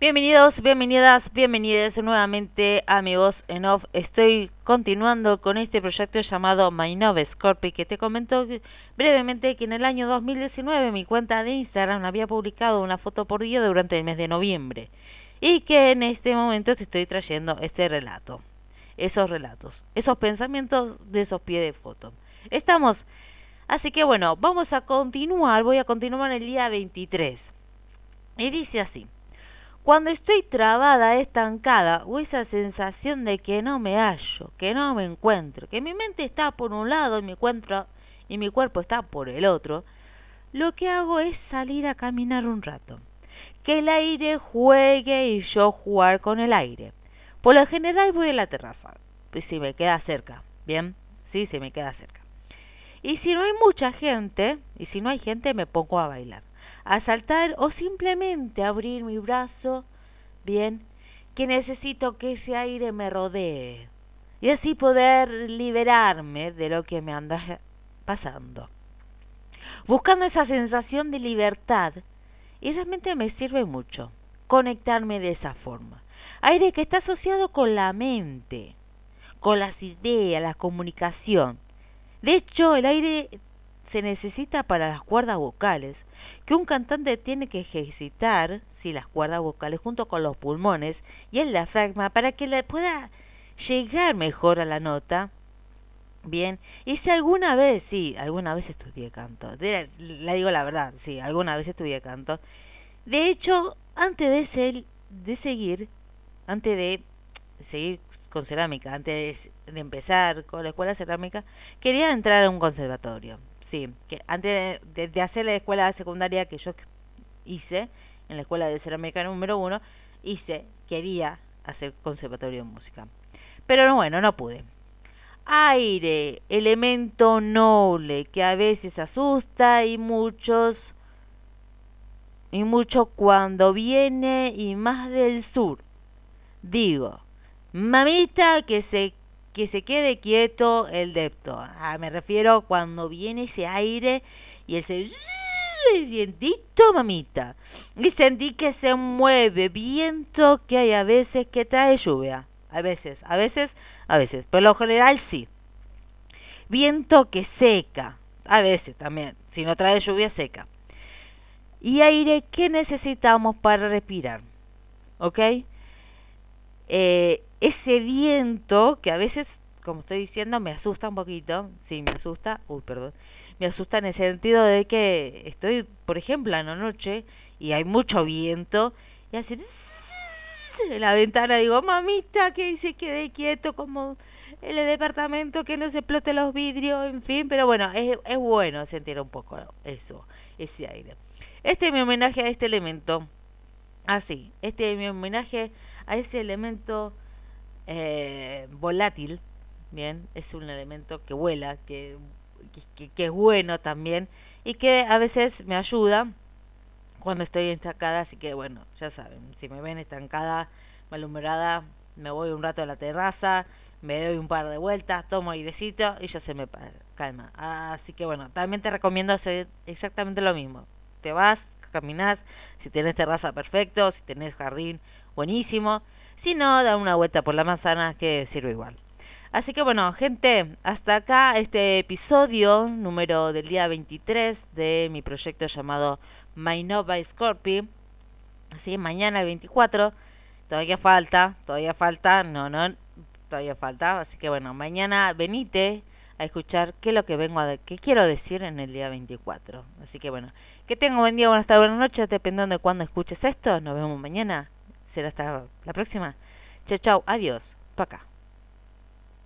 Bienvenidos, bienvenidas, bienvenidos nuevamente a mi voz en off. Estoy continuando con este proyecto llamado My Nove Scorpio que te comento brevemente que en el año 2019 mi cuenta de Instagram había publicado una foto por día durante el mes de noviembre y que en este momento te estoy trayendo este relato, esos relatos, esos pensamientos de esos pies de foto. Estamos, así que bueno, vamos a continuar, voy a continuar el día 23 y dice así. Cuando estoy trabada, estancada, o esa sensación de que no me hallo, que no me encuentro, que mi mente está por un lado y mi, y mi cuerpo está por el otro, lo que hago es salir a caminar un rato. Que el aire juegue y yo jugar con el aire. Por lo general voy a la terraza, pues si me queda cerca, ¿bien? Sí, si me queda cerca. Y si no hay mucha gente, y si no hay gente, me pongo a bailar a saltar o simplemente abrir mi brazo, bien, que necesito que ese aire me rodee y así poder liberarme de lo que me anda pasando. Buscando esa sensación de libertad y realmente me sirve mucho conectarme de esa forma. Aire que está asociado con la mente, con las ideas, la comunicación. De hecho, el aire se necesita para las cuerdas vocales, que un cantante tiene que ejercitar, si las cuerdas vocales junto con los pulmones y el diafragma para que le pueda llegar mejor a la nota. Bien, y si alguna vez, sí, alguna vez estudié canto, le digo la verdad, sí, alguna vez estudié canto. De hecho, antes de, ser, de seguir, antes de seguir con cerámica, antes de empezar con la escuela cerámica, quería entrar a un conservatorio sí, que antes de, hacer la escuela secundaria que yo hice, en la escuela de cerámica número uno, hice, quería hacer conservatorio de música. Pero bueno, no pude. Aire, elemento noble que a veces asusta y muchos y mucho cuando viene y más del sur. Digo, mamita que se que se quede quieto el depto. Ah, me refiero cuando viene ese aire y ese vientito, mamita. Y sentí que se mueve viento que hay a veces que trae lluvia. A veces, a veces, a veces. Pero lo general sí. Viento que seca. A veces también. Si no trae lluvia, seca. Y aire que necesitamos para respirar. ¿Ok? Eh, ese viento que a veces, como estoy diciendo, me asusta un poquito, sí, me asusta, uy, perdón, me asusta en el sentido de que estoy, por ejemplo, en la noche y hay mucho viento y hace en la ventana digo, mamita, que se quede quieto como el departamento, que no se explote los vidrios, en fin, pero bueno, es, es bueno sentir un poco eso, ese aire. Este es mi homenaje a este elemento. Así, este es mi homenaje a ese elemento eh, volátil, bien, es un elemento que vuela, que, que, es bueno también y que a veces me ayuda cuando estoy estancada, así que bueno, ya saben, si me ven estancada, malhumorada, me voy un rato a la terraza, me doy un par de vueltas, tomo airecito y ya se me calma. Así que bueno, también te recomiendo hacer exactamente lo mismo. Te vas, caminas, si tenés terraza perfecto, si tenés jardín buenísimo, si no, da una vuelta por la manzana que sirve igual. Así que bueno, gente, hasta acá este episodio número del día 23 de mi proyecto llamado My Nova Scorpio. Así, mañana 24. Todavía falta, todavía falta, no, no, todavía falta. Así que bueno, mañana venite a escuchar qué es lo que vengo a qué quiero decir en el día 24. Así que bueno, que tenga buen día, buenas tardes, buenas noches, dependiendo de cuándo escuches esto. Nos vemos mañana será hasta la próxima. Chao, chao, adiós. Pa' acá.